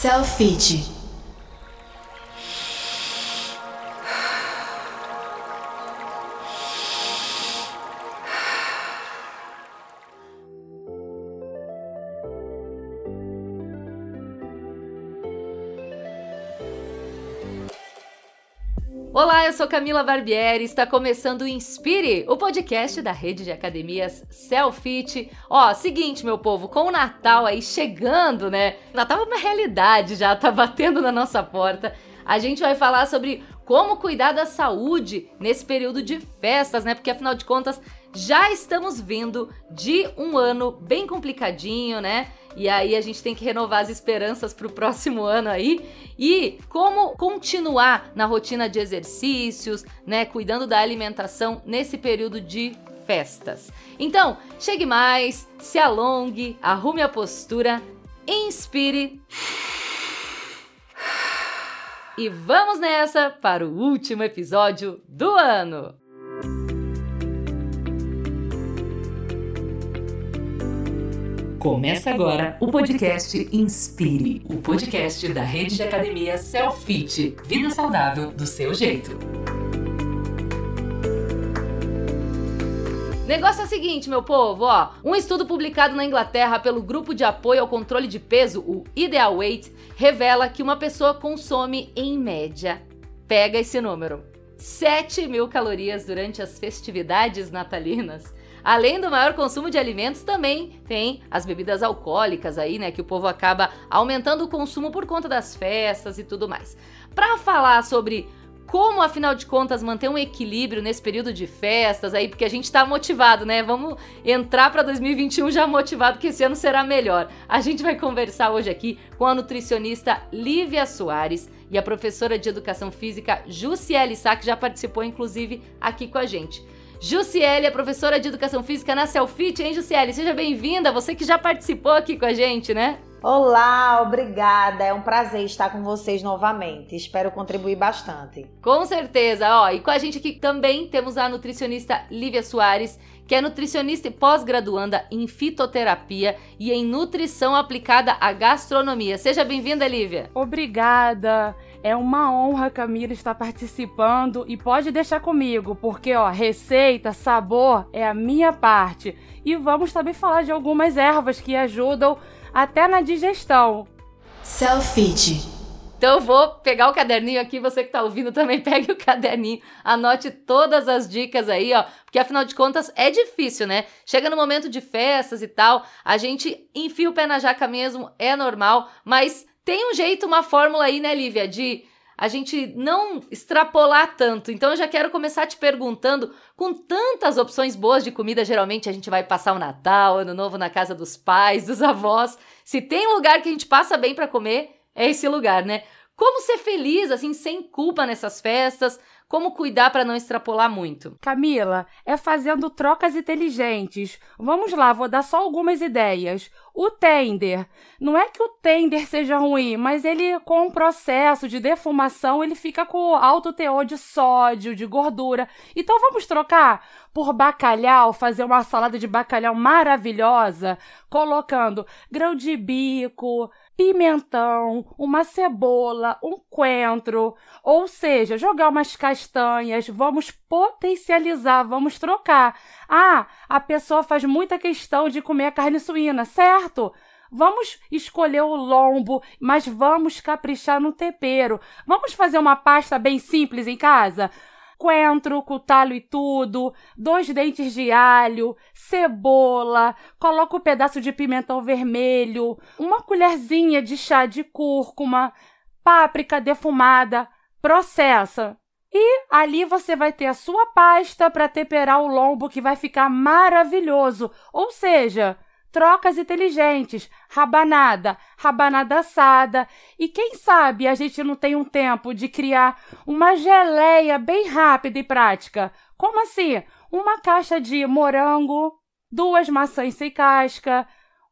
Selfie. Sou Camila Barbieri, está começando o Inspire, o podcast da rede de academias Selfit. Ó, seguinte, meu povo, com o Natal aí chegando, né? Natal é uma realidade já, tá batendo na nossa porta. A gente vai falar sobre como cuidar da saúde nesse período de festas, né? Porque afinal de contas, já estamos vindo de um ano bem complicadinho, né? E aí a gente tem que renovar as esperanças para o próximo ano aí. E como continuar na rotina de exercícios, né? Cuidando da alimentação nesse período de festas. Então, chegue mais, se alongue, arrume a postura, inspire. E vamos nessa para o último episódio do ano! Começa agora o podcast Inspire, o podcast da rede de academia Selfit, vida saudável do seu jeito. Negócio é o seguinte, meu povo, ó. Um estudo publicado na Inglaterra pelo Grupo de Apoio ao Controle de Peso, o Ideal Weight, revela que uma pessoa consome, em média, pega esse número, 7 mil calorias durante as festividades natalinas. Além do maior consumo de alimentos, também tem as bebidas alcoólicas aí, né? Que o povo acaba aumentando o consumo por conta das festas e tudo mais. Para falar sobre como, afinal de contas, manter um equilíbrio nesse período de festas aí, porque a gente tá motivado, né? Vamos entrar para 2021 já motivado que esse ano será melhor. A gente vai conversar hoje aqui com a nutricionista Lívia Soares e a professora de educação física Jussiele Sá, que já participou inclusive aqui com a gente. Jussiele é professora de Educação Física na Selfit, hein, Jussiele? Seja bem-vinda, você que já participou aqui com a gente, né? Olá, obrigada. É um prazer estar com vocês novamente. Espero contribuir bastante. Com certeza, ó. E com a gente aqui também temos a nutricionista Lívia Soares, que é nutricionista e pós-graduanda em fitoterapia e em nutrição aplicada à gastronomia. Seja bem-vinda, Lívia. Obrigada. É uma honra, Camila, estar participando e pode deixar comigo, porque ó, receita, sabor é a minha parte. E vamos também falar de algumas ervas que ajudam até na digestão. Selfie. Então eu vou pegar o caderninho aqui, você que tá ouvindo também pegue o caderninho, anote todas as dicas aí, ó, porque afinal de contas é difícil, né? Chega no momento de festas e tal, a gente enfia o pé na jaca mesmo, é normal, mas tem um jeito, uma fórmula aí, né, Lívia, de a gente não extrapolar tanto. Então eu já quero começar te perguntando, com tantas opções boas de comida, geralmente a gente vai passar o Natal, Ano Novo na casa dos pais, dos avós. Se tem lugar que a gente passa bem para comer, é esse lugar, né? Como ser feliz assim sem culpa nessas festas? Como cuidar para não extrapolar muito? Camila, é fazendo trocas inteligentes. Vamos lá, vou dar só algumas ideias. O tender, não é que o tender seja ruim, mas ele com o processo de defumação, ele fica com alto teor de sódio, de gordura. Então vamos trocar por bacalhau, fazer uma salada de bacalhau maravilhosa, colocando grão de bico, pimentão, uma cebola, um coentro, ou seja, jogar umas castanhas, vamos potencializar, vamos trocar. Ah, a pessoa faz muita questão de comer carne suína, certo? Vamos escolher o lombo, mas vamos caprichar no tempero. Vamos fazer uma pasta bem simples em casa? Coentro com talho e tudo, dois dentes de alho, cebola, coloca um pedaço de pimentão vermelho, uma colherzinha de chá de cúrcuma, páprica defumada, processa. E ali você vai ter a sua pasta para temperar o lombo que vai ficar maravilhoso. Ou seja, trocas inteligentes, rabanada, rabanada assada. E quem sabe a gente não tem um tempo de criar uma geleia bem rápida e prática. Como assim? Uma caixa de morango, duas maçãs sem casca,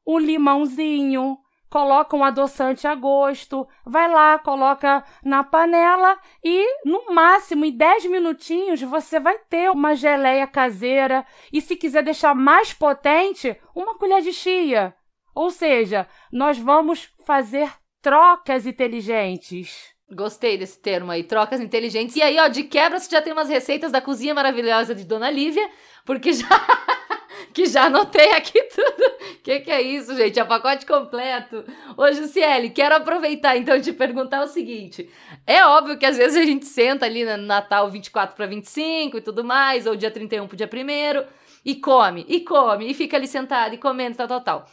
um limãozinho, coloca um adoçante a gosto, vai lá, coloca na panela e no máximo em 10 minutinhos você vai ter uma geleia caseira e se quiser deixar mais potente, uma colher de chia. Ou seja, nós vamos fazer trocas inteligentes. Gostei desse termo aí, trocas inteligentes. E aí, ó, de quebra você já tem umas receitas da cozinha maravilhosa de Dona Lívia, porque já que já anotei aqui tudo. Que que é isso, gente? É pacote completo. Ô, Jussiele, quero aproveitar então de perguntar o seguinte. É óbvio que às vezes a gente senta ali no Natal 24 para 25 e tudo mais, ou dia 31 pro dia 1 e come, e come, e fica ali sentado e comendo, tal, tal, tal.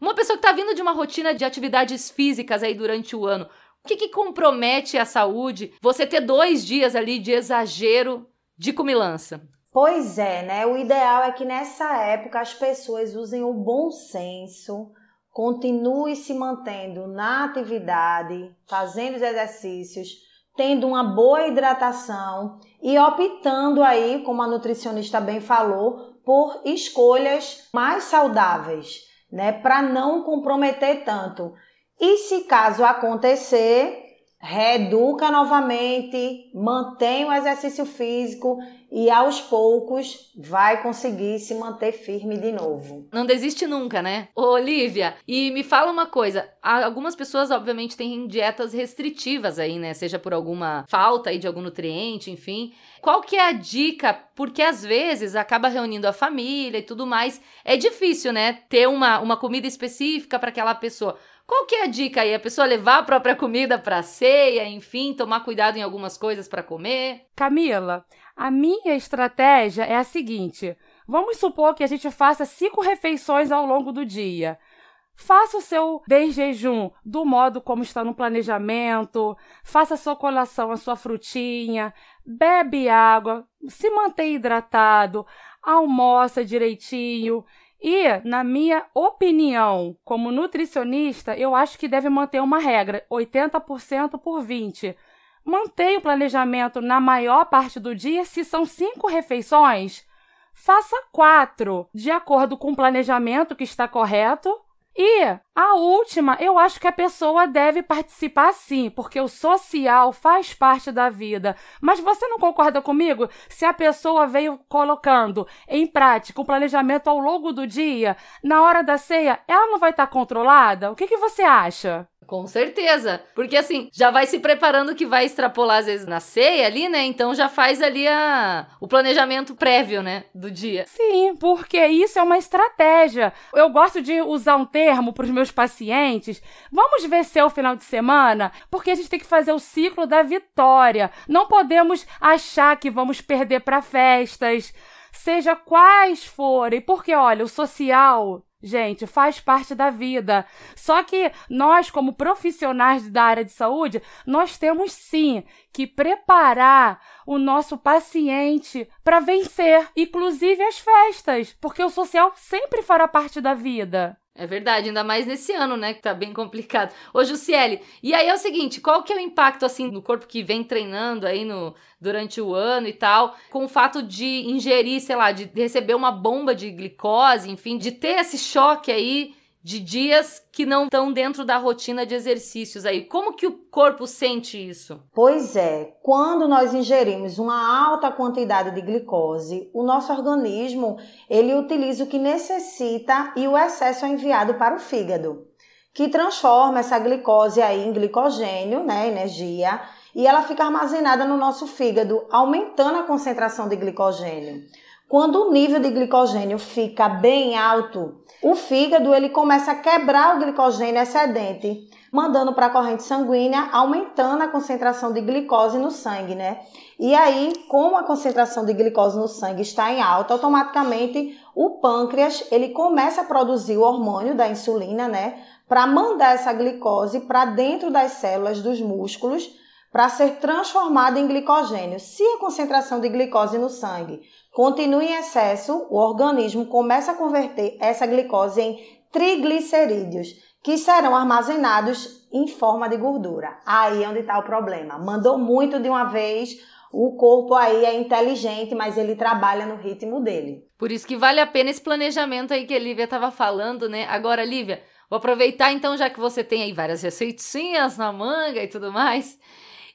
Uma pessoa que tá vindo de uma rotina de atividades físicas aí durante o ano, o que, que compromete a saúde? Você ter dois dias ali de exagero de comilança. Pois é, né? O ideal é que nessa época as pessoas usem o bom senso, continue se mantendo na atividade, fazendo os exercícios, tendo uma boa hidratação e optando aí, como a nutricionista bem falou, por escolhas mais saudáveis, né, para não comprometer tanto. E se caso acontecer, reeduca novamente, mantém o exercício físico e aos poucos vai conseguir se manter firme de novo. Não desiste nunca, né? Ô, Olivia, e me fala uma coisa, algumas pessoas obviamente têm dietas restritivas aí, né? Seja por alguma falta aí de algum nutriente, enfim. Qual que é a dica? Porque às vezes acaba reunindo a família e tudo mais. É difícil, né? Ter uma, uma comida específica para aquela pessoa. Qual que é a dica aí? A pessoa levar a própria comida para ceia, enfim, tomar cuidado em algumas coisas para comer? Camila, a minha estratégia é a seguinte: vamos supor que a gente faça cinco refeições ao longo do dia. Faça o seu desjejum do modo como está no planejamento, faça a sua colação, a sua frutinha, bebe água, se mantém hidratado, almoça direitinho. E, na minha opinião, como nutricionista, eu acho que deve manter uma regra: 80% por 20%. Mantenha o planejamento na maior parte do dia. Se são cinco refeições, faça quatro, de acordo com o planejamento que está correto e a última, eu acho que a pessoa deve participar sim, porque o social faz parte da vida. Mas você não concorda comigo? Se a pessoa veio colocando em prática o planejamento ao longo do dia, na hora da ceia, ela não vai estar controlada? O que, que você acha? Com certeza. Porque assim, já vai se preparando que vai extrapolar às vezes na ceia ali, né? Então já faz ali a, o planejamento prévio, né? Do dia. Sim, porque isso é uma estratégia. Eu gosto de usar um termo para os meus pacientes. Vamos vencer o final de semana, porque a gente tem que fazer o ciclo da vitória. Não podemos achar que vamos perder para festas, seja quais forem, porque olha, o social gente, faz parte da vida. Só que nós, como profissionais da área de saúde, nós temos sim que preparar o nosso paciente para vencer, inclusive as festas, porque o social sempre fará parte da vida. É verdade, ainda mais nesse ano, né, que tá bem complicado. Ô, Jussiele, e aí é o seguinte, qual que é o impacto, assim, no corpo que vem treinando aí no, durante o ano e tal, com o fato de ingerir, sei lá, de receber uma bomba de glicose, enfim, de ter esse choque aí de dias que não estão dentro da rotina de exercícios aí. Como que o corpo sente isso? Pois é, quando nós ingerimos uma alta quantidade de glicose, o nosso organismo, ele utiliza o que necessita e o excesso é enviado para o fígado, que transforma essa glicose aí em glicogênio, né, energia, e ela fica armazenada no nosso fígado, aumentando a concentração de glicogênio. Quando o nível de glicogênio fica bem alto, o fígado ele começa a quebrar o glicogênio excedente, mandando para a corrente sanguínea, aumentando a concentração de glicose no sangue, né? E aí, como a concentração de glicose no sangue está em alta, automaticamente o pâncreas ele começa a produzir o hormônio da insulina, né? Para mandar essa glicose para dentro das células dos músculos para ser transformada em glicogênio. Se a concentração de glicose no sangue continua em excesso, o organismo começa a converter essa glicose em triglicerídeos, que serão armazenados em forma de gordura. Aí é onde está o problema. Mandou muito de uma vez, o corpo aí é inteligente, mas ele trabalha no ritmo dele. Por isso que vale a pena esse planejamento aí que a Lívia estava falando, né? Agora, Lívia, vou aproveitar então, já que você tem aí várias receitinhas na manga e tudo mais.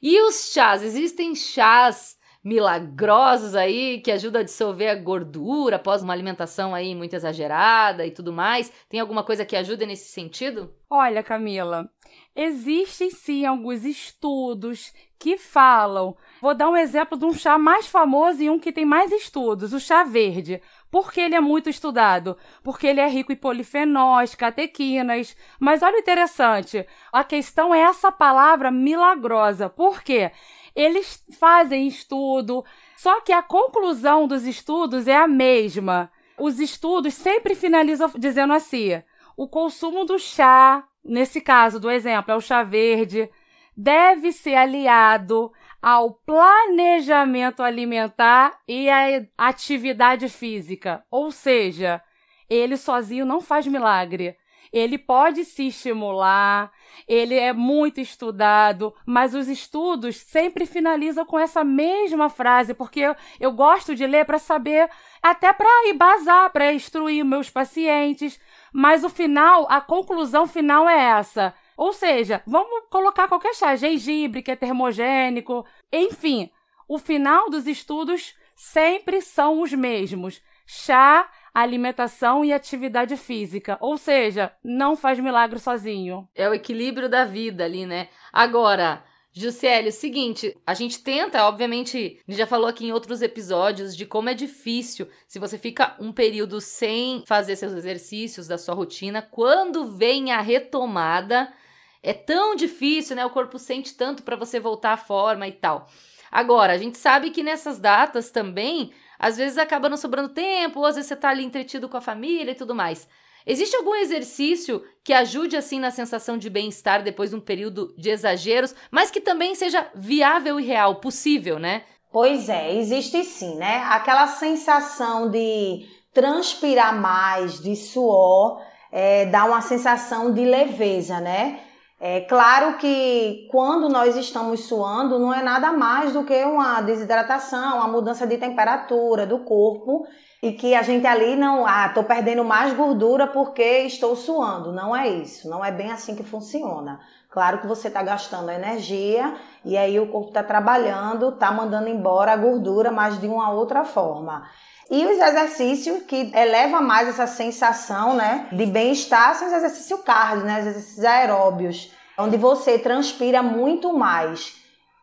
E os chás? Existem chás milagrosos aí que ajudam a dissolver a gordura após uma alimentação aí muito exagerada e tudo mais? Tem alguma coisa que ajude nesse sentido? Olha, Camila, existem sim alguns estudos que falam. Vou dar um exemplo de um chá mais famoso e um que tem mais estudos, o chá verde. Por que ele é muito estudado? Porque ele é rico em polifenóis, catequinas. Mas olha o interessante, a questão é essa palavra milagrosa. Por quê? Eles fazem estudo, só que a conclusão dos estudos é a mesma. Os estudos sempre finalizam dizendo assim: o consumo do chá, nesse caso do exemplo, é o chá verde, deve ser aliado ao planejamento alimentar e à atividade física. Ou seja, ele sozinho não faz milagre. Ele pode se estimular, ele é muito estudado, mas os estudos sempre finalizam com essa mesma frase, porque eu, eu gosto de ler para saber, até para embasar, para instruir meus pacientes, mas o final, a conclusão final é essa. Ou seja, vamos colocar qualquer chá, gengibre, que é termogênico, enfim, o final dos estudos sempre são os mesmos. Chá alimentação e atividade física. Ou seja, não faz milagre sozinho. É o equilíbrio da vida ali, né? Agora, Juscelio, seguinte, a gente tenta, obviamente, já falou aqui em outros episódios de como é difícil se você fica um período sem fazer seus exercícios da sua rotina, quando vem a retomada, é tão difícil, né? O corpo sente tanto para você voltar à forma e tal. Agora, a gente sabe que nessas datas também às vezes acaba não sobrando tempo, ou às vezes você tá ali entretido com a família e tudo mais. Existe algum exercício que ajude assim na sensação de bem-estar depois de um período de exageros, mas que também seja viável e real, possível, né? Pois é, existe sim, né? Aquela sensação de transpirar mais, de suor, é, dá uma sensação de leveza, né? É claro que quando nós estamos suando, não é nada mais do que uma desidratação, uma mudança de temperatura do corpo e que a gente ali não, ah, tô perdendo mais gordura porque estou suando. Não é isso, não é bem assim que funciona. Claro que você está gastando energia e aí o corpo está trabalhando, está mandando embora a gordura, mas de uma outra forma. E os exercícios que eleva mais essa sensação, né, de bem-estar são os exercícios cardio, né, os exercícios aeróbios, onde você transpira muito mais.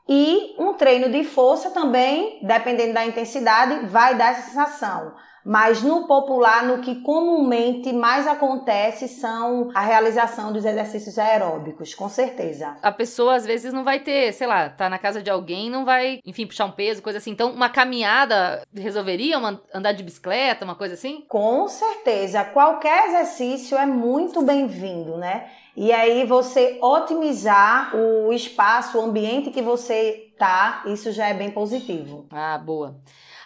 E um treino de força também, dependendo da intensidade, vai dar essa sensação. Mas no popular, no que comumente mais acontece são a realização dos exercícios aeróbicos, com certeza. A pessoa às vezes não vai ter, sei lá, tá na casa de alguém, não vai, enfim, puxar um peso, coisa assim. Então, uma caminhada resolveria uma, andar de bicicleta, uma coisa assim? Com certeza. Qualquer exercício é muito bem-vindo, né? E aí você otimizar o espaço, o ambiente que você tá, isso já é bem positivo. Ah, boa.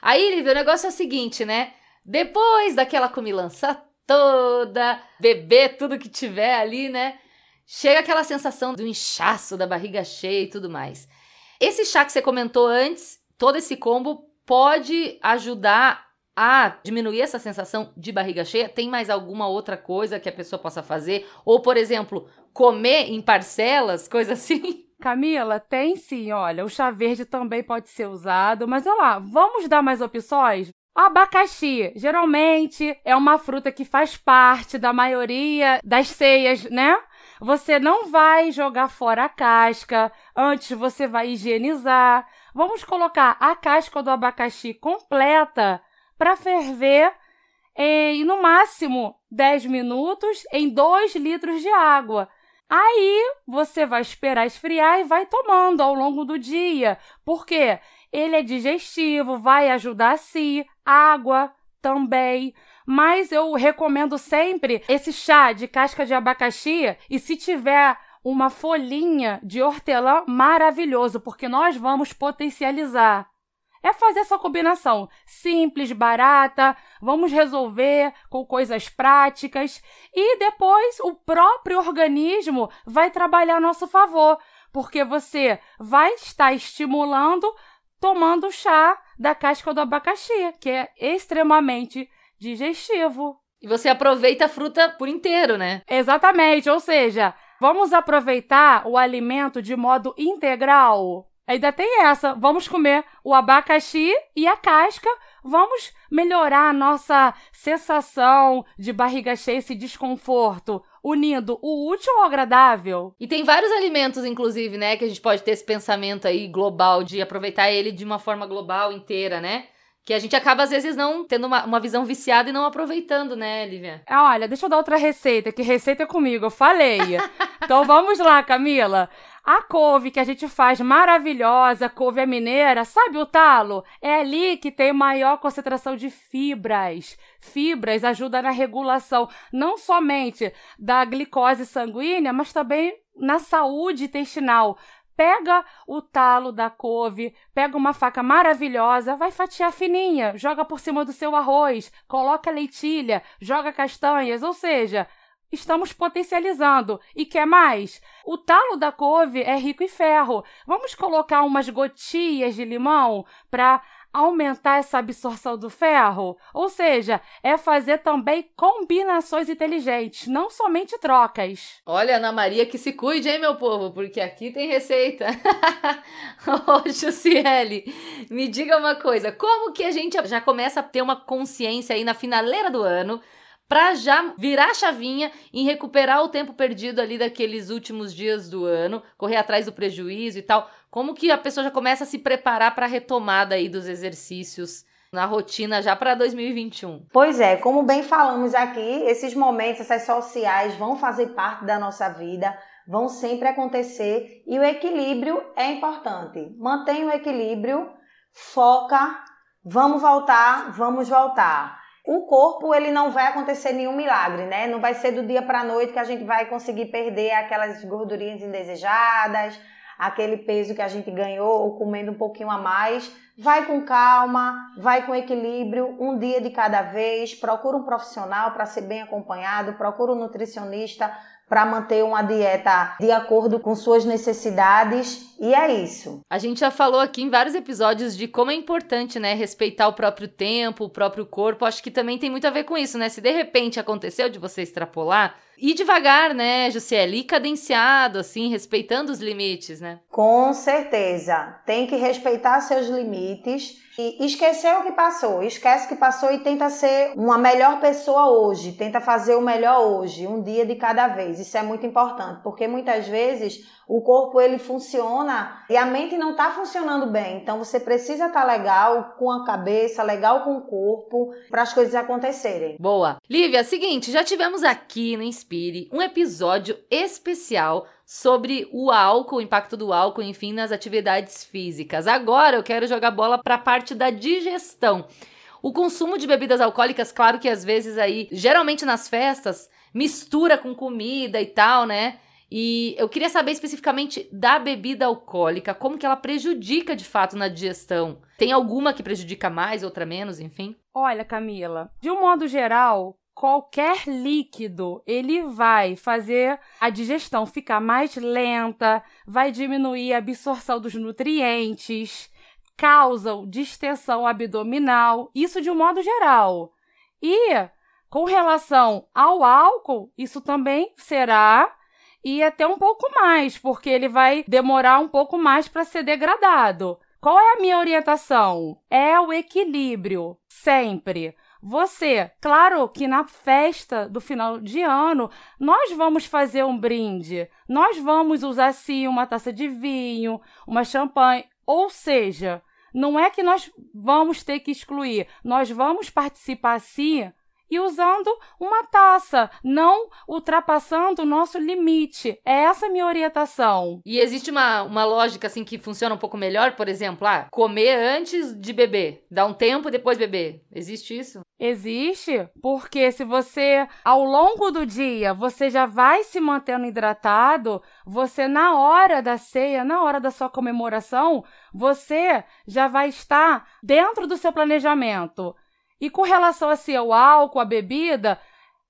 Aí, Lívia, o negócio é o seguinte, né? Depois daquela comilança toda, beber tudo que tiver ali, né? Chega aquela sensação do inchaço, da barriga cheia e tudo mais. Esse chá que você comentou antes, todo esse combo pode ajudar a diminuir essa sensação de barriga cheia? Tem mais alguma outra coisa que a pessoa possa fazer? Ou, por exemplo, comer em parcelas, coisa assim? Camila, tem sim, olha, o chá verde também pode ser usado, mas olha lá, vamos dar mais opções? Abacaxi, geralmente é uma fruta que faz parte da maioria das ceias, né? Você não vai jogar fora a casca, antes você vai higienizar. Vamos colocar a casca do abacaxi completa para ferver em no máximo 10 minutos em 2 litros de água. Aí você vai esperar esfriar e vai tomando ao longo do dia. Por quê? Ele é digestivo, vai ajudar a si, água também. Mas eu recomendo sempre esse chá de casca de abacaxi e se tiver uma folhinha de hortelã, maravilhoso, porque nós vamos potencializar. É fazer essa combinação simples, barata, vamos resolver com coisas práticas e depois o próprio organismo vai trabalhar a nosso favor, porque você vai estar estimulando tomando chá da casca do abacaxi, que é extremamente digestivo. E você aproveita a fruta por inteiro, né? Exatamente, ou seja, vamos aproveitar o alimento de modo integral. Ainda tem essa. Vamos comer o abacaxi e a casca. Vamos melhorar a nossa sensação de barriga cheia, esse desconforto, unindo o útil ao agradável. E tem vários alimentos, inclusive, né, que a gente pode ter esse pensamento aí global de aproveitar ele de uma forma global inteira, né? Que a gente acaba, às vezes, não tendo uma, uma visão viciada e não aproveitando, né, Lívia? Ah, olha, deixa eu dar outra receita, que receita é comigo, eu falei. então vamos lá, Camila. A couve que a gente faz maravilhosa, couve mineira, sabe o talo? É ali que tem maior concentração de fibras. Fibras ajudam na regulação não somente da glicose sanguínea, mas também na saúde intestinal pega o talo da couve, pega uma faca maravilhosa, vai fatiar fininha, joga por cima do seu arroz, coloca leitilha, joga castanhas, ou seja, estamos potencializando. E quer mais? O talo da couve é rico em ferro. Vamos colocar umas gotinhas de limão para aumentar essa absorção do ferro? Ou seja, é fazer também combinações inteligentes, não somente trocas. Olha, Ana Maria, que se cuide, hein, meu povo, porque aqui tem receita. Ô, Jussiele, me diga uma coisa: como que a gente já começa a ter uma consciência aí na finaleira do ano? Para já virar a chavinha em recuperar o tempo perdido ali daqueles últimos dias do ano, correr atrás do prejuízo e tal. Como que a pessoa já começa a se preparar para a retomada aí dos exercícios na rotina já para 2021? Pois é, como bem falamos aqui, esses momentos, essas sociais vão fazer parte da nossa vida, vão sempre acontecer e o equilíbrio é importante. Mantenha o equilíbrio, foca, vamos voltar, vamos voltar. O corpo, ele não vai acontecer nenhum milagre, né? Não vai ser do dia para a noite que a gente vai conseguir perder aquelas gordurinhas indesejadas, aquele peso que a gente ganhou ou comendo um pouquinho a mais. Vai com calma, vai com equilíbrio, um dia de cada vez. Procura um profissional para ser bem acompanhado, procura um nutricionista para manter uma dieta de acordo com suas necessidades e é isso. A gente já falou aqui em vários episódios de como é importante, né, respeitar o próprio tempo, o próprio corpo. Acho que também tem muito a ver com isso, né? Se de repente aconteceu de você extrapolar, ir devagar, né, Jussiele? Ir cadenciado, assim, respeitando os limites, né? Com certeza. Tem que respeitar seus limites e esquecer o que passou, esquece o que passou e tenta ser uma melhor pessoa hoje, tenta fazer o melhor hoje, um dia de cada vez. Isso é muito importante, porque muitas vezes o corpo ele funciona e a mente não está funcionando bem. Então você precisa estar tá legal com a cabeça, legal com o corpo para as coisas acontecerem. Boa. Lívia, seguinte, já tivemos aqui no Inspire um episódio especial sobre o álcool, o impacto do álcool, enfim, nas atividades físicas. Agora eu quero jogar bola para a parte da digestão. O consumo de bebidas alcoólicas, claro que às vezes aí, geralmente nas festas, mistura com comida e tal, né? E eu queria saber especificamente da bebida alcoólica, como que ela prejudica de fato na digestão. Tem alguma que prejudica mais, outra menos, enfim? Olha, Camila, de um modo geral, qualquer líquido, ele vai fazer a digestão ficar mais lenta, vai diminuir a absorção dos nutrientes, causam distensão abdominal, isso de um modo geral. E com relação ao álcool, isso também será e até um pouco mais, porque ele vai demorar um pouco mais para ser degradado. Qual é a minha orientação? É o equilíbrio, sempre. Você, claro que na festa do final de ano, nós vamos fazer um brinde. Nós vamos usar sim uma taça de vinho, uma champanhe, ou seja, não é que nós vamos ter que excluir, nós vamos participar sim e usando uma taça, não ultrapassando o nosso limite. É essa a minha orientação. E existe uma, uma lógica assim que funciona um pouco melhor, por exemplo, ah, comer antes de beber, dar um tempo depois beber. Existe isso? Existe, porque se você ao longo do dia você já vai se mantendo hidratado, você na hora da ceia, na hora da sua comemoração, você já vai estar dentro do seu planejamento. E com relação assim, ao álcool, à bebida,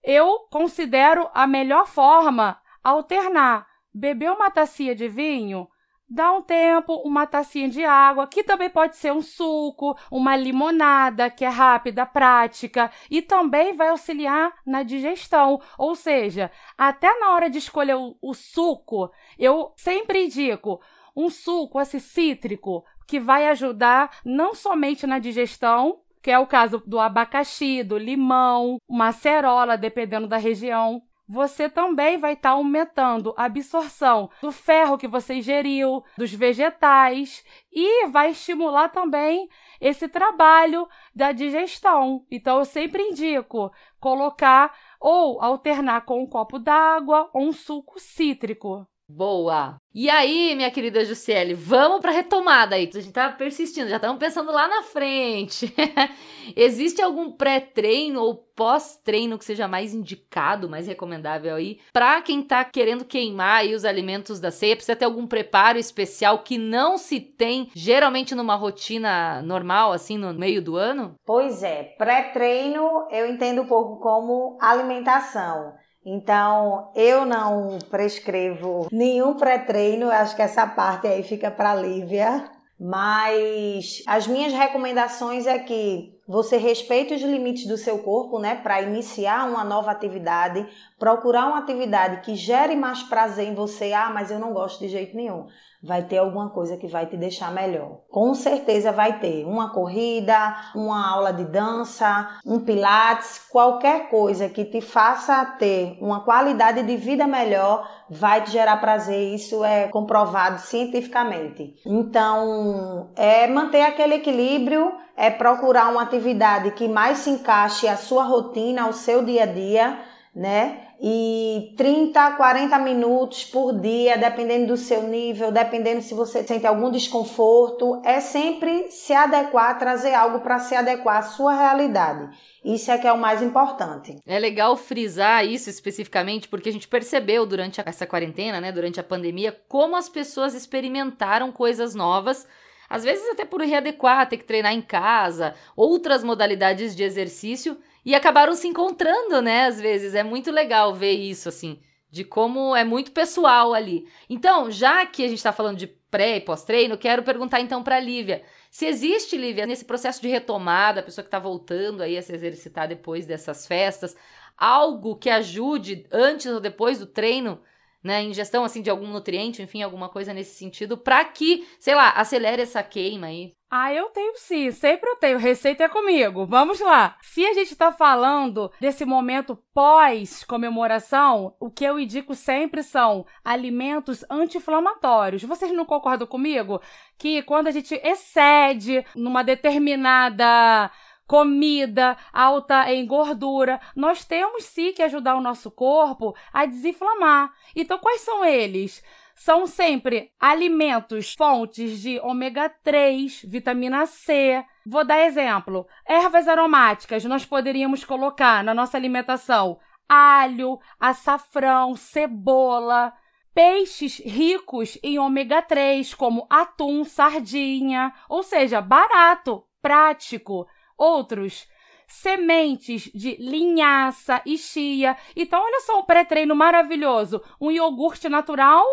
eu considero a melhor forma alternar. Beber uma tacinha de vinho, dá um tempo, uma tacinha de água, que também pode ser um suco, uma limonada, que é rápida, prática, e também vai auxiliar na digestão. Ou seja, até na hora de escolher o, o suco, eu sempre indico um suco assim, cítrico que vai ajudar não somente na digestão, que é o caso do abacaxi, do limão, uma acerola, dependendo da região, você também vai estar tá aumentando a absorção do ferro que você ingeriu, dos vegetais e vai estimular também esse trabalho da digestão. Então eu sempre indico colocar ou alternar com um copo d'água ou um suco cítrico. Boa! E aí, minha querida Jussiele, vamos para retomada aí. A gente tá persistindo, já estamos pensando lá na frente. Existe algum pré-treino ou pós-treino que seja mais indicado, mais recomendável aí para quem tá querendo queimar aí os alimentos da ceia? Precisa ter algum preparo especial que não se tem geralmente numa rotina normal assim no meio do ano? Pois é, pré-treino eu entendo um pouco como alimentação. Então, eu não prescrevo nenhum pré-treino, acho que essa parte aí fica para Lívia. Mas as minhas recomendações é que você respeite os limites do seu corpo, né, para iniciar uma nova atividade, procurar uma atividade que gere mais prazer em você. Ah, mas eu não gosto de jeito nenhum vai ter alguma coisa que vai te deixar melhor. Com certeza vai ter uma corrida, uma aula de dança, um pilates, qualquer coisa que te faça ter uma qualidade de vida melhor vai te gerar prazer. Isso é comprovado cientificamente. Então, é manter aquele equilíbrio, é procurar uma atividade que mais se encaixe à sua rotina, ao seu dia a dia, né? E 30, 40 minutos por dia, dependendo do seu nível, dependendo se você sente algum desconforto, é sempre se adequar, trazer algo para se adequar à sua realidade. Isso é que é o mais importante. É legal frisar isso especificamente porque a gente percebeu durante essa quarentena, né, durante a pandemia, como as pessoas experimentaram coisas novas às vezes até por readequar, ter que treinar em casa, outras modalidades de exercício e acabaram se encontrando, né? Às vezes é muito legal ver isso assim, de como é muito pessoal ali. Então, já que a gente está falando de pré e pós-treino, quero perguntar então para Lívia, se existe, Lívia, nesse processo de retomada, a pessoa que está voltando aí a se exercitar depois dessas festas, algo que ajude antes ou depois do treino né, ingestão assim de algum nutriente, enfim, alguma coisa nesse sentido, para que, sei lá, acelere essa queima aí. Ah, eu tenho sim, sempre eu tenho. Receita é comigo. Vamos lá. Se a gente está falando desse momento pós-comemoração, o que eu indico sempre são alimentos anti-inflamatórios. Vocês não concordam comigo que quando a gente excede numa determinada comida alta em gordura. Nós temos sim que ajudar o nosso corpo a desinflamar. Então, quais são eles? São sempre alimentos, fontes de ômega 3, vitamina C. Vou dar exemplo: ervas aromáticas nós poderíamos colocar na nossa alimentação alho, açafrão, cebola, peixes ricos em ômega 3, como atum, sardinha, ou seja, barato, prático outros sementes de linhaça e chia. Então, olha só um pré-treino maravilhoso: um iogurte natural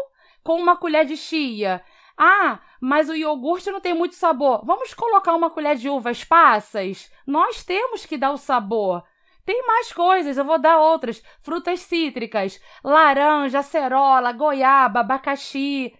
com uma colher de chia. Ah, mas o iogurte não tem muito sabor. Vamos colocar uma colher de uvas passas? Nós temos que dar o sabor. Tem mais coisas, eu vou dar outras. Frutas cítricas, laranja, acerola, goiaba, abacaxi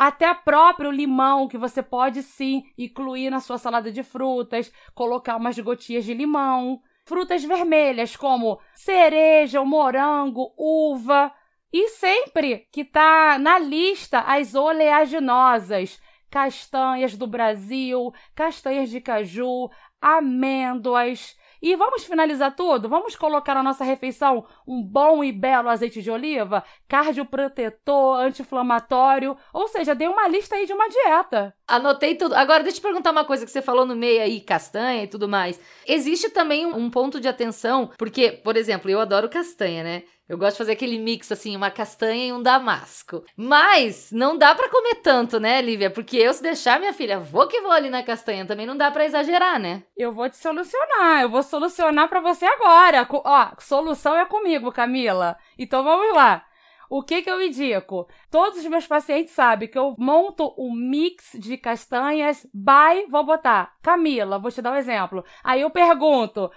até próprio limão, que você pode sim incluir na sua salada de frutas, colocar umas gotinhas de limão. Frutas vermelhas como cereja, morango, uva. E sempre que está na lista as oleaginosas, castanhas do Brasil, castanhas de caju, amêndoas, e vamos finalizar tudo? Vamos colocar na nossa refeição um bom e belo azeite de oliva, cardioprotetor, anti-inflamatório, ou seja, dei uma lista aí de uma dieta. Anotei tudo. Agora, deixa eu te perguntar uma coisa que você falou no meio aí, castanha e tudo mais. Existe também um ponto de atenção, porque, por exemplo, eu adoro castanha, né? Eu gosto de fazer aquele mix assim, uma castanha e um damasco. Mas não dá para comer tanto, né, Lívia? Porque eu se deixar minha filha, vou que vou ali na castanha, também não dá para exagerar, né? Eu vou te solucionar, eu vou solucionar para você agora. Ó, solução é comigo, Camila. Então vamos lá. O que, que eu indico? Todos os meus pacientes sabem que eu monto um mix de castanhas by, vou botar, Camila, vou te dar um exemplo. Aí eu pergunto,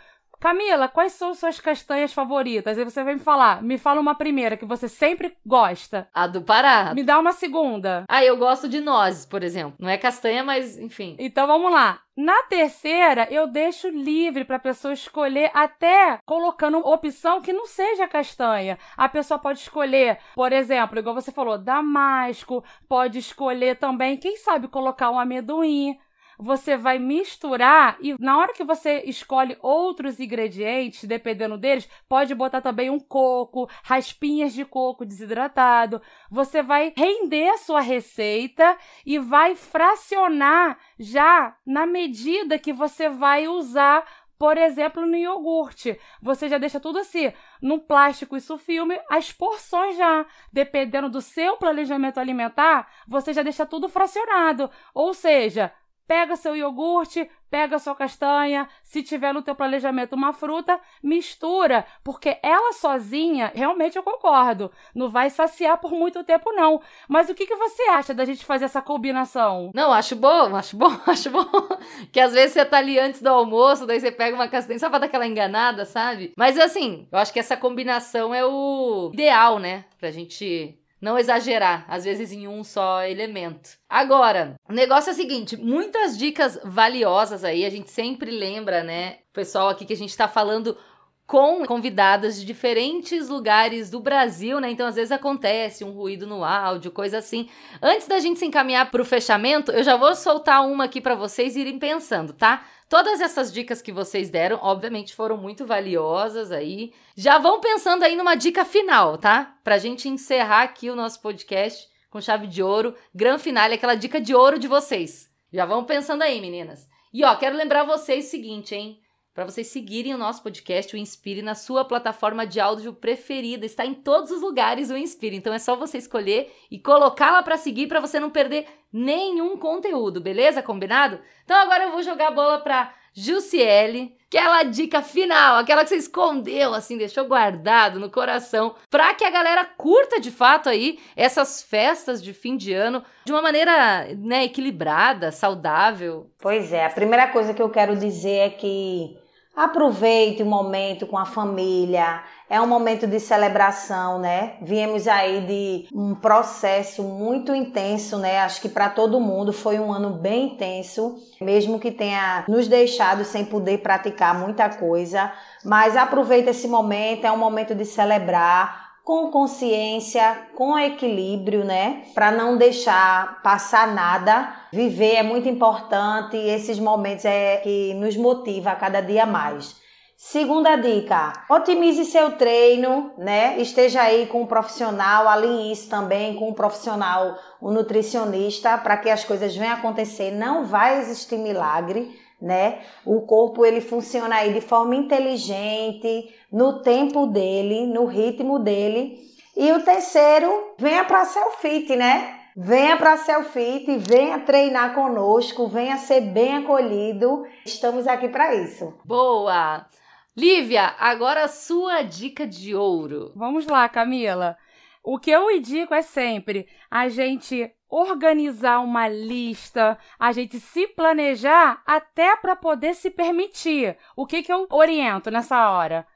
Camila, quais são suas castanhas favoritas? E você vai me falar, me fala uma primeira que você sempre gosta. A do Pará. Me dá uma segunda. Ah, eu gosto de nozes, por exemplo. Não é castanha, mas enfim. Então vamos lá. Na terceira, eu deixo livre para a pessoa escolher, até colocando opção que não seja castanha. A pessoa pode escolher, por exemplo, igual você falou, damasco, pode escolher também, quem sabe, colocar um amendoim você vai misturar e na hora que você escolhe outros ingredientes, dependendo deles, pode botar também um coco, raspinhas de coco desidratado. Você vai render a sua receita e vai fracionar já na medida que você vai usar por exemplo, no iogurte. Você já deixa tudo assim, num plástico isso filme, as porções já, dependendo do seu planejamento alimentar, você já deixa tudo fracionado. Ou seja, Pega seu iogurte, pega sua castanha, se tiver no teu planejamento uma fruta, mistura, porque ela sozinha, realmente eu concordo, não vai saciar por muito tempo não. Mas o que, que você acha da gente fazer essa combinação? Não, acho bom, acho bom, acho bom. que às vezes você tá ali antes do almoço, daí você pega uma castanha só pra dar aquela enganada, sabe? Mas assim, eu acho que essa combinação é o ideal, né? Pra gente não exagerar, às vezes em um só elemento. Agora, o negócio é o seguinte: muitas dicas valiosas aí, a gente sempre lembra, né, pessoal aqui que a gente tá falando com convidadas de diferentes lugares do Brasil, né? Então, às vezes acontece um ruído no áudio, coisa assim. Antes da gente se encaminhar para o fechamento, eu já vou soltar uma aqui para vocês irem pensando, tá? Todas essas dicas que vocês deram, obviamente, foram muito valiosas aí. Já vão pensando aí numa dica final, tá? Pra gente encerrar aqui o nosso podcast com chave de ouro, gran finale, aquela dica de ouro de vocês. Já vão pensando aí, meninas. E ó, quero lembrar vocês o seguinte, hein? Para vocês seguirem o nosso podcast, o Inspire, na sua plataforma de áudio preferida. Está em todos os lugares o Inspire. Então é só você escolher e colocar lá para seguir para você não perder nenhum conteúdo, beleza? Combinado? Então agora eu vou jogar a bola para Jussiele, aquela dica final, aquela que você escondeu, assim, deixou guardado no coração, para que a galera curta de fato aí essas festas de fim de ano de uma maneira, né, equilibrada, saudável. Pois é, a primeira coisa que eu quero dizer é que Aproveite o momento com a família. É um momento de celebração, né? Viemos aí de um processo muito intenso, né? Acho que para todo mundo foi um ano bem intenso, mesmo que tenha nos deixado sem poder praticar muita coisa. Mas aproveite esse momento, é um momento de celebrar com consciência, com equilíbrio, né? Para não deixar passar nada. Viver é muito importante e esses momentos é que nos motiva a cada dia mais. Segunda dica: otimize seu treino, né? Esteja aí com um profissional, alinhe isso também com um profissional, um nutricionista, para que as coisas venham acontecer. Não vai existir milagre né? O corpo ele funciona aí de forma inteligente, no tempo dele, no ritmo dele. E o terceiro, venha para Selfit, né? Venha para Selfit, venha treinar conosco, venha ser bem acolhido. Estamos aqui para isso. Boa! Lívia, agora a sua dica de ouro. Vamos lá, Camila. O que eu indico é sempre a gente organizar uma lista, a gente se planejar até para poder se permitir. O que, que eu oriento nessa hora?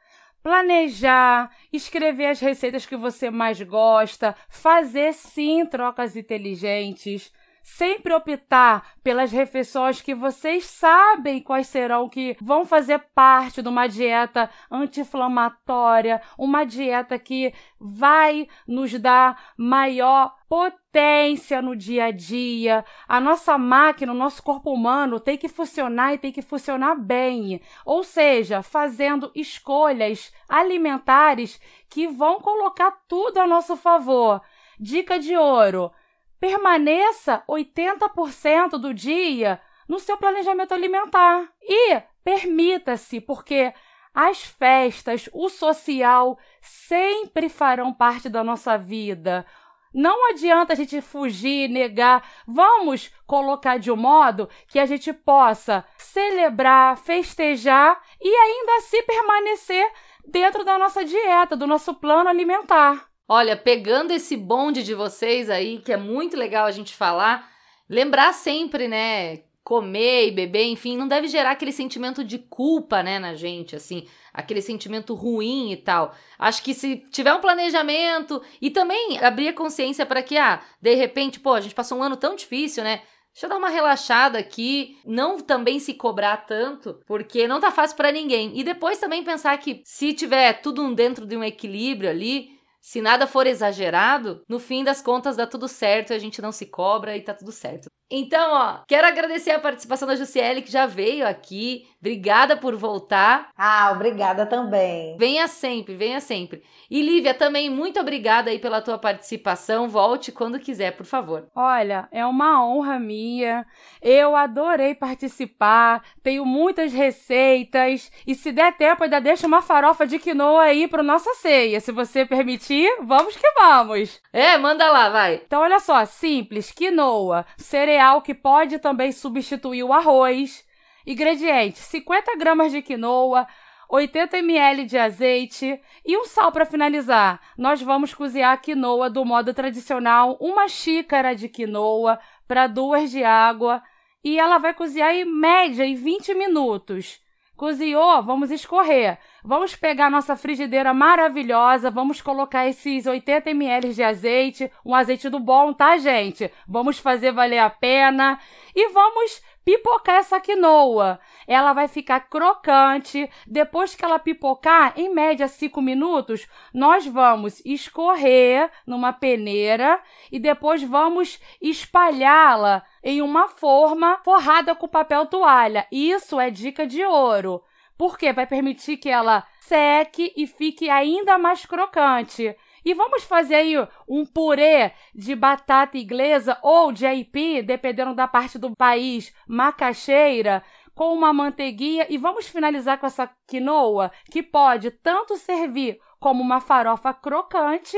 Planejar, escrever as receitas que você mais gosta, fazer sim trocas inteligentes, sempre optar pelas refeições que vocês sabem quais serão que vão fazer parte de uma dieta anti-inflamatória, uma dieta que vai nos dar maior potência no dia a dia. A nossa máquina, o nosso corpo humano tem que funcionar e tem que funcionar bem. Ou seja, fazendo escolhas alimentares que vão colocar tudo a nosso favor. Dica de ouro: permaneça 80% do dia no seu planejamento alimentar e permita-se, porque as festas, o social sempre farão parte da nossa vida. Não adianta a gente fugir, negar. Vamos colocar de um modo que a gente possa celebrar, festejar e ainda assim permanecer dentro da nossa dieta, do nosso plano alimentar. Olha, pegando esse bonde de vocês aí, que é muito legal a gente falar, lembrar sempre, né? comer e beber, enfim, não deve gerar aquele sentimento de culpa, né, na gente, assim, aquele sentimento ruim e tal. Acho que se tiver um planejamento e também abrir a consciência para que, ah, de repente, pô, a gente passou um ano tão difícil, né? Deixa eu dar uma relaxada aqui, não também se cobrar tanto, porque não tá fácil para ninguém. E depois também pensar que se tiver tudo dentro de um equilíbrio ali, se nada for exagerado, no fim das contas dá tudo certo, a gente não se cobra e tá tudo certo. Então, ó, quero agradecer a participação da Jussiele, que já veio aqui. Obrigada por voltar. Ah, obrigada também. Venha sempre, venha sempre. E Lívia, também muito obrigada aí pela tua participação. Volte quando quiser, por favor. Olha, é uma honra minha. Eu adorei participar. Tenho muitas receitas. E se der tempo, ainda deixa uma farofa de quinoa aí para nossa ceia. Se você permitir, vamos que vamos. É, manda lá, vai. Então, olha só, simples, quinoa, cereal cereal que pode também substituir o arroz. Ingredientes: 50 gramas de quinoa, 80 ml de azeite e um sal para finalizar. Nós vamos cozinhar a quinoa do modo tradicional, uma xícara de quinoa para duas de água e ela vai cozinhar em média em 20 minutos. Cozinhou, vamos escorrer. Vamos pegar nossa frigideira maravilhosa, vamos colocar esses 80 ml de azeite, um azeite do bom, tá, gente? Vamos fazer valer a pena e vamos pipocar essa quinoa. Ela vai ficar crocante. Depois que ela pipocar, em média 5 minutos, nós vamos escorrer numa peneira e depois vamos espalhá-la em uma forma forrada com papel toalha. Isso é dica de ouro. Porque vai permitir que ela seque e fique ainda mais crocante. E vamos fazer aí um purê de batata inglesa ou de aipim, dependendo da parte do país, macaxeira, com uma manteiguinha e vamos finalizar com essa quinoa que pode tanto servir como uma farofa crocante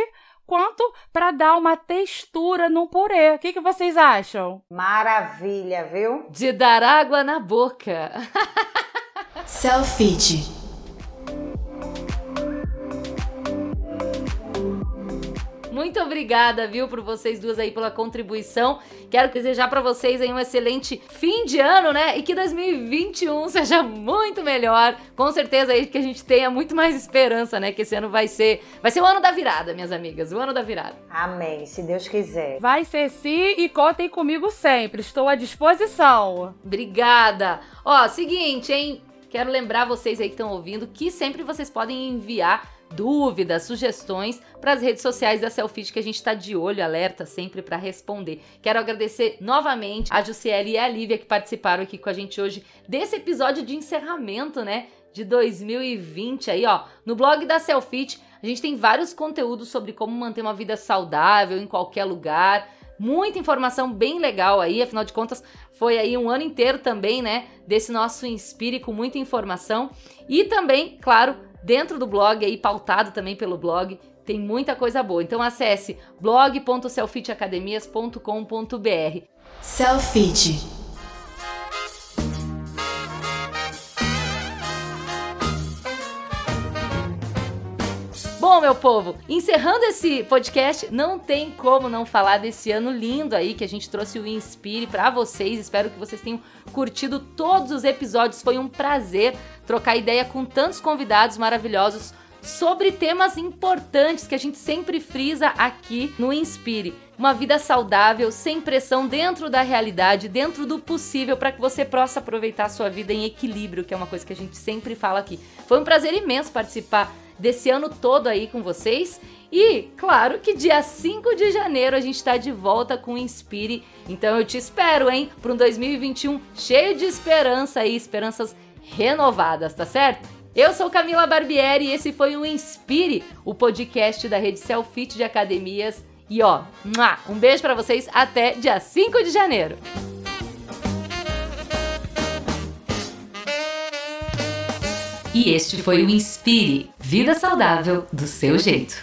quanto para dar uma textura no purê. O que, que vocês acham? Maravilha, viu? De dar água na boca. Selfie. Muito obrigada, viu, por vocês duas aí pela contribuição. Quero desejar para vocês aí um excelente fim de ano, né? E que 2021 seja muito melhor. Com certeza aí que a gente tenha muito mais esperança, né? Que esse ano vai ser, vai ser o ano da virada, minhas amigas, o ano da virada. Amém, se Deus quiser. Vai ser sim e contem comigo sempre. Estou à disposição. Obrigada. Ó, seguinte, hein? Quero lembrar vocês aí que estão ouvindo que sempre vocês podem enviar dúvidas, sugestões para as redes sociais da Selfie que a gente está de olho, alerta sempre para responder. Quero agradecer novamente a Jussiele e a Lívia que participaram aqui com a gente hoje desse episódio de encerramento, né? De 2020 aí, ó. No blog da Selfie a gente tem vários conteúdos sobre como manter uma vida saudável em qualquer lugar. Muita informação bem legal aí, afinal de contas, foi aí um ano inteiro também, né? Desse nosso Inspire com muita informação. E também, claro, dentro do blog aí, pautado também pelo blog, tem muita coisa boa. Então acesse blog.selfitacademias.com.br. Selfit Bom, meu povo, encerrando esse podcast, não tem como não falar desse ano lindo aí que a gente trouxe o Inspire para vocês. Espero que vocês tenham curtido todos os episódios. Foi um prazer trocar ideia com tantos convidados maravilhosos sobre temas importantes que a gente sempre frisa aqui no Inspire. Uma vida saudável, sem pressão, dentro da realidade, dentro do possível, para que você possa aproveitar a sua vida em equilíbrio, que é uma coisa que a gente sempre fala aqui. Foi um prazer imenso participar desse ano todo aí com vocês. E, claro, que dia 5 de janeiro a gente está de volta com o Inspire. Então eu te espero, hein, para um 2021 cheio de esperança e esperanças renovadas, tá certo? Eu sou Camila Barbieri e esse foi o Inspire, o podcast da rede Selfit de Academias. E ó, um beijo para vocês até dia 5 de janeiro. E este foi o Inspire Vida Saudável do seu jeito.